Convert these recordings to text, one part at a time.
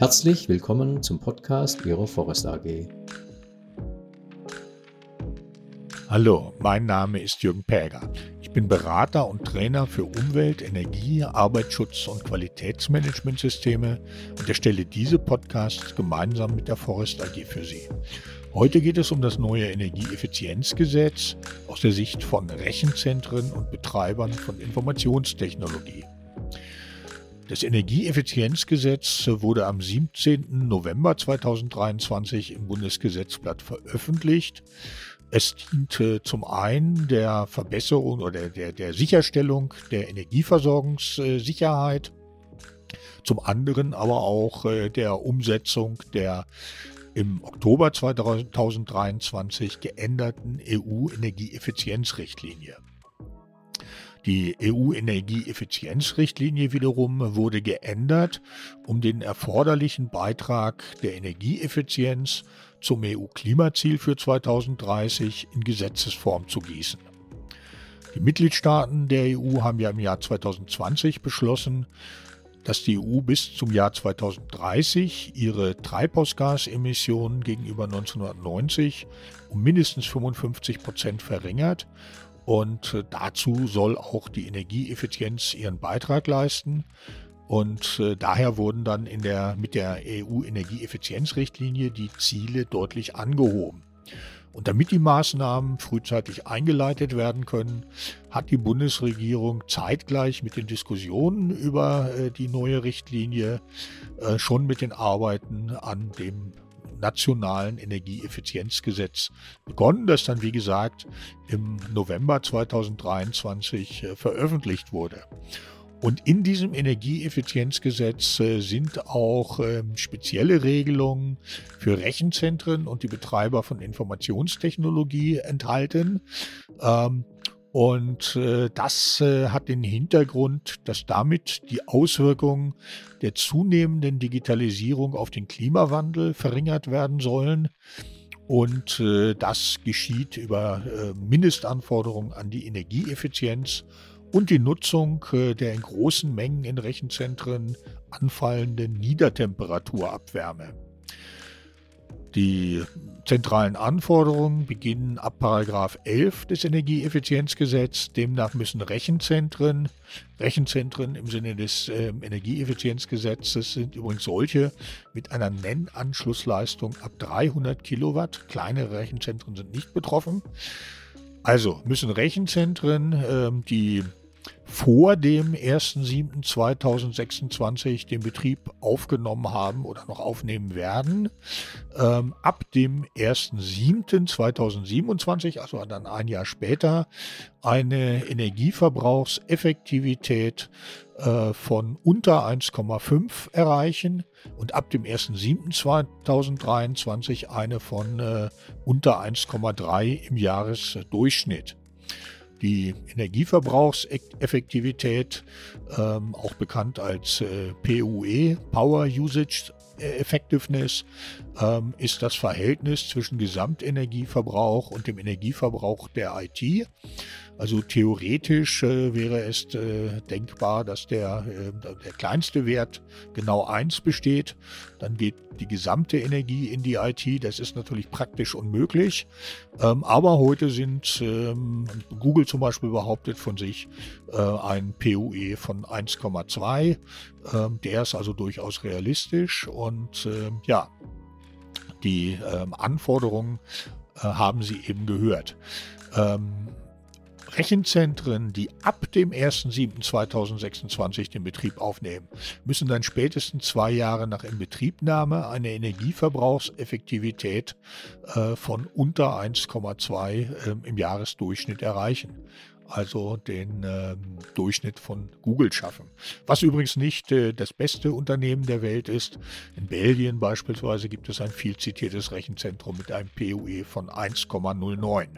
Herzlich willkommen zum Podcast Ihrer Forest AG. Hallo, mein Name ist Jürgen Päger. Ich bin Berater und Trainer für Umwelt, Energie, Arbeitsschutz und Qualitätsmanagementsysteme und erstelle diese Podcasts gemeinsam mit der Forest AG für Sie. Heute geht es um das neue Energieeffizienzgesetz aus der Sicht von Rechenzentren und Betreibern von Informationstechnologie. Das Energieeffizienzgesetz wurde am 17. November 2023 im Bundesgesetzblatt veröffentlicht. Es diente zum einen der Verbesserung oder der, der Sicherstellung der Energieversorgungssicherheit, zum anderen aber auch äh, der Umsetzung der im Oktober 2023 geänderten EU-Energieeffizienzrichtlinie. Die EU-Energieeffizienzrichtlinie wiederum wurde geändert, um den erforderlichen Beitrag der Energieeffizienz zum EU-Klimaziel für 2030 in Gesetzesform zu gießen. Die Mitgliedstaaten der EU haben ja im Jahr 2020 beschlossen, dass die EU bis zum Jahr 2030 ihre Treibhausgasemissionen gegenüber 1990 um mindestens 55 Prozent verringert und äh, dazu soll auch die Energieeffizienz ihren Beitrag leisten. Und äh, daher wurden dann in der, mit der EU-Energieeffizienzrichtlinie die Ziele deutlich angehoben. Und damit die Maßnahmen frühzeitig eingeleitet werden können, hat die Bundesregierung zeitgleich mit den Diskussionen über äh, die neue Richtlinie schon mit den Arbeiten an dem nationalen Energieeffizienzgesetz begonnen, das dann, wie gesagt, im November 2023 äh, veröffentlicht wurde. Und in diesem Energieeffizienzgesetz äh, sind auch ähm, spezielle Regelungen für Rechenzentren und die Betreiber von Informationstechnologie enthalten. Ähm, und äh, das äh, hat den Hintergrund, dass damit die Auswirkungen der zunehmenden Digitalisierung auf den Klimawandel verringert werden sollen. Und äh, das geschieht über äh, Mindestanforderungen an die Energieeffizienz und die Nutzung äh, der in großen Mengen in Rechenzentren anfallenden Niedertemperaturabwärme. Die zentralen Anforderungen beginnen ab 11 des Energieeffizienzgesetzes. Demnach müssen Rechenzentren, Rechenzentren im Sinne des äh, Energieeffizienzgesetzes sind übrigens solche mit einer Nennanschlussleistung ab 300 Kilowatt. Kleine Rechenzentren sind nicht betroffen. Also müssen Rechenzentren, äh, die vor dem 1.7.2026 den Betrieb aufgenommen haben oder noch aufnehmen werden. Ähm, ab dem 1.7.2027, also dann ein Jahr später, eine Energieverbrauchseffektivität äh, von unter 1,5 erreichen und ab dem 1.7.2023 eine von äh, unter 1,3 im Jahresdurchschnitt die Energieverbrauchseffektivität, ähm, auch bekannt als äh, PUE, Power Usage Effectiveness, ähm, ist das Verhältnis zwischen Gesamtenergieverbrauch und dem Energieverbrauch der IT. Also theoretisch äh, wäre es äh, denkbar, dass der, äh, der kleinste Wert genau 1 besteht. Dann geht die gesamte Energie in die IT. Das ist natürlich praktisch unmöglich. Ähm, aber heute sind ähm, Google zum Beispiel behauptet von sich äh, ein PUE von 1,2. Ähm, der ist also durchaus realistisch. Und ähm, ja, die ähm, Anforderungen äh, haben Sie eben gehört. Ähm, Rechenzentren, die ab dem 1.7.2026 den Betrieb aufnehmen, müssen dann spätestens zwei Jahre nach Inbetriebnahme eine Energieverbrauchseffektivität äh, von unter 1,2 äh, im Jahresdurchschnitt erreichen. Also den äh, Durchschnitt von Google schaffen. Was übrigens nicht äh, das beste Unternehmen der Welt ist. In Belgien beispielsweise gibt es ein viel zitiertes Rechenzentrum mit einem PUE von 1,09.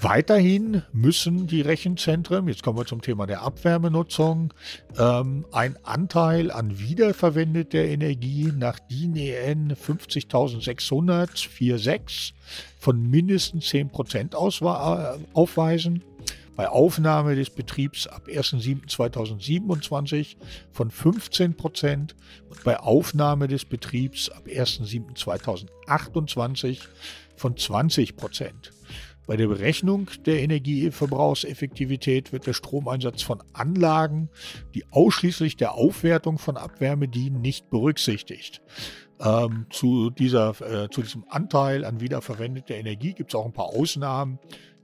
Weiterhin müssen die Rechenzentren, jetzt kommen wir zum Thema der Abwärmenutzung, ähm, ein Anteil an wiederverwendeter Energie nach DIN EN 50600 46 von mindestens 10% aufweisen. bei Aufnahme des Betriebs ab 1.7.2027 von 15 Prozent und bei Aufnahme des Betriebs ab 1.7.2028 von 20 Prozent. Bei der Berechnung der Energieverbrauchseffektivität wird der Stromeinsatz von Anlagen, die ausschließlich der Aufwertung von Abwärme dienen, nicht berücksichtigt. Ähm, zu, dieser, äh, zu diesem Anteil an wiederverwendeter Energie gibt es auch ein paar Ausnahmen,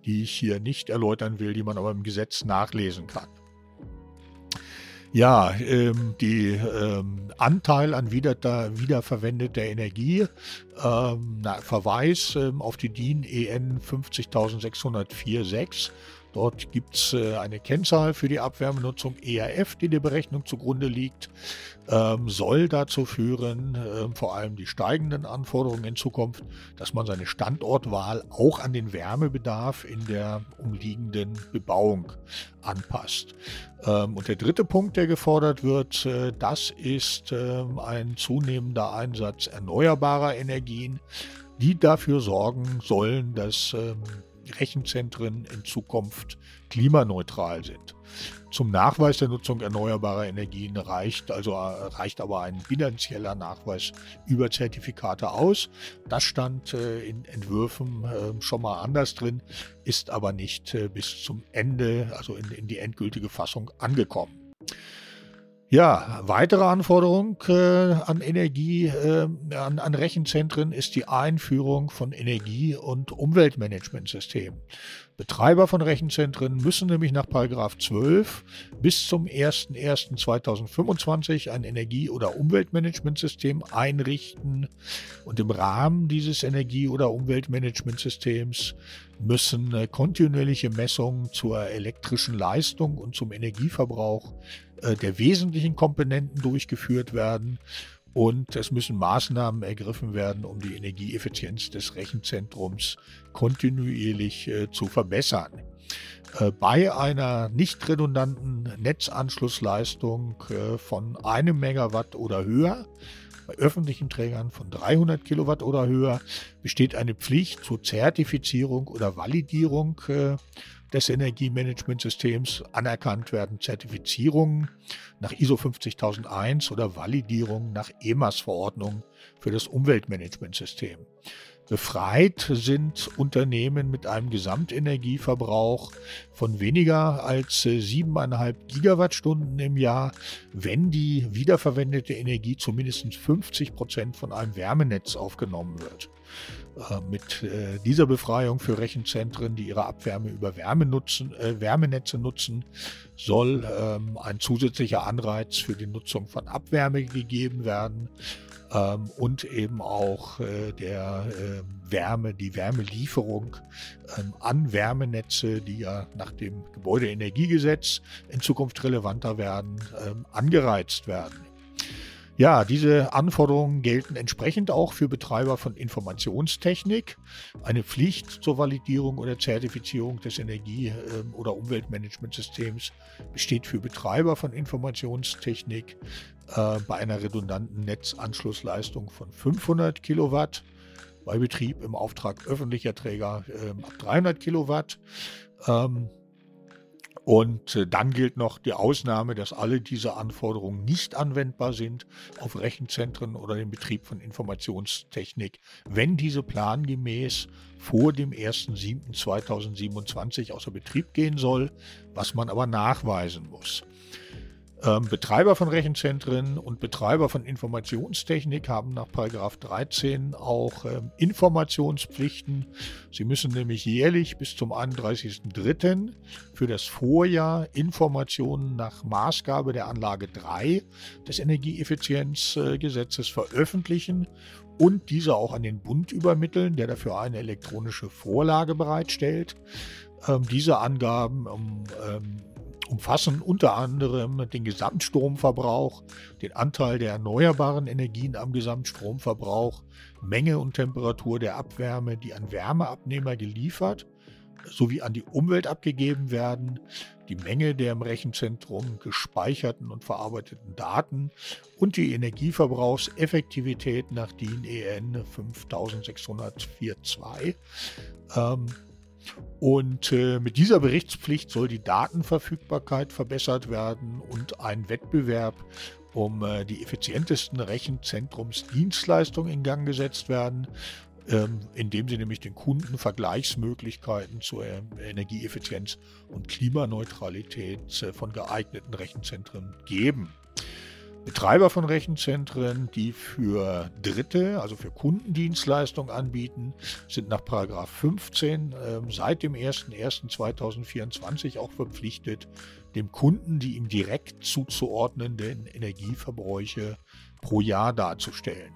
die ich hier nicht erläutern will, die man aber im Gesetz nachlesen kann. Ja, ähm, die ähm, Anteil an wieder, wiederverwendeter Energie, ähm, na, Verweis ähm, auf die DIN EN 50604.6 Dort gibt es äh, eine Kennzahl für die Abwärmenutzung ERF, die der Berechnung zugrunde liegt, ähm, soll dazu führen, äh, vor allem die steigenden Anforderungen in Zukunft, dass man seine Standortwahl auch an den Wärmebedarf in der umliegenden Bebauung anpasst. Ähm, und der dritte Punkt, der gefordert wird, äh, das ist ein zunehmender Einsatz erneuerbarer Energien, die dafür sorgen sollen, dass ähm, Rechenzentren in Zukunft klimaneutral sind. Zum Nachweis der Nutzung erneuerbarer Energien reicht also reicht aber ein bilanzieller Nachweis über Zertifikate aus. Das stand äh, in Entwürfen äh, schon mal anders drin, ist aber nicht äh, bis zum Ende, also in, in die endgültige Fassung angekommen. Ja, weitere Anforderung äh, an Energie, äh, an, an, Rechenzentren ist die Einführung von Energie- und Umweltmanagementsystemen. Betreiber von Rechenzentren müssen nämlich nach 12 bis zum 01.01.2025 ein Energie- oder Umweltmanagementsystem einrichten und im Rahmen dieses Energie- oder Umweltmanagementsystems müssen äh, kontinuierliche Messungen zur elektrischen Leistung und zum Energieverbrauch äh, der wesentlichen Komponenten durchgeführt werden und es müssen Maßnahmen ergriffen werden, um die Energieeffizienz des Rechenzentrums kontinuierlich äh, zu verbessern. Äh, bei einer nicht redundanten Netzanschlussleistung äh, von einem Megawatt oder höher, bei öffentlichen Trägern von 300 Kilowatt oder höher, besteht eine Pflicht zur Zertifizierung oder Validierung des Energiemanagementsystems anerkannt werden Zertifizierungen nach ISO 50001 oder Validierungen nach EMAS-Verordnung für das Umweltmanagementsystem. Befreit sind Unternehmen mit einem Gesamtenergieverbrauch von weniger als 7,5 Gigawattstunden im Jahr, wenn die wiederverwendete Energie zumindest 50 Prozent von einem Wärmenetz aufgenommen wird. Äh, mit äh, dieser Befreiung für Rechenzentren, die ihre Abwärme über Wärme nutzen, äh, Wärmenetze nutzen, soll ähm, ein zusätzlicher Anreiz für die Nutzung von Abwärme gegeben werden ähm, und eben auch der äh, Wärme, die Wärmelieferung ähm, an Wärmenetze, die ja nach dem Gebäudeenergiegesetz in Zukunft relevanter werden, ähm, angereizt werden. Ja, diese Anforderungen gelten entsprechend auch für Betreiber von Informationstechnik. Eine Pflicht zur Validierung oder Zertifizierung des Energie- ähm, oder Umweltmanagementsystems besteht für Betreiber von Informationstechnik äh, bei einer redundanten Netzanschlussleistung von 500 Kilowatt, bei Betrieb im Auftrag öffentlicher Träger äh, ab 300 Kilowatt. Ähm, und äh, dann gilt noch die Ausnahme, dass alle diese Anforderungen nicht anwendbar sind auf Rechenzentren oder den Betrieb von Informationstechnik, wenn diese plangemäß vor dem 1.7.2027 außer Betrieb gehen soll, was man aber nachweisen muss. Ähm, Betreiber von Rechenzentren und Betreiber von Informationstechnik haben nach 13 auch ähm, Informationspflichten. Sie müssen nämlich jährlich bis zum 31.03. für das Vorjahr Informationen nach Maßgabe der Anlage 3 des Energieeffizienzgesetzes veröffentlichen und diese auch an den Bund übermitteln, der dafür eine elektronische Vorlage bereitstellt. Ähm, diese Angaben ähm, umfassen unter anderem den Gesamtstromverbrauch, den Anteil der erneuerbaren Energien am Gesamtstromverbrauch, Menge und Temperatur der Abwärme, die an Wärmeabnehmer geliefert sowie an die Umwelt abgegeben werden, die Menge der im Rechenzentrum gespeicherten und verarbeiteten Daten und die Energieverbrauchseffektivität nach DIN EN 5642. Ähm, Und äh, mit dieser Berichtspflicht soll die Datenverfügbarkeit verbessert werden und ein Wettbewerb um äh, die effizientesten Rechenzentrumsdienstleistungen in Gang gesetzt werden, ähm, indem sie nämlich den Kunden Vergleichsmöglichkeiten zur äh, Energieeffizienz und Klimaneutralität äh, von geeigneten Rechenzentren geben. Betreiber von Rechenzentren, die für Dritte, also für Kundendienstleistungen anbieten, sind nach 15 äh, seit dem 01.01.2024 auch verpflichtet, dem Kunden die ihm direkt zuzuordnenden Energieverbräuche pro Jahr darzustellen.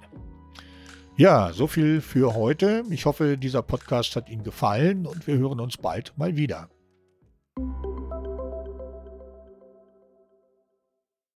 Ja, so viel für heute. Ich hoffe, dieser Podcast hat Ihnen gefallen und wir hören uns bald mal wieder.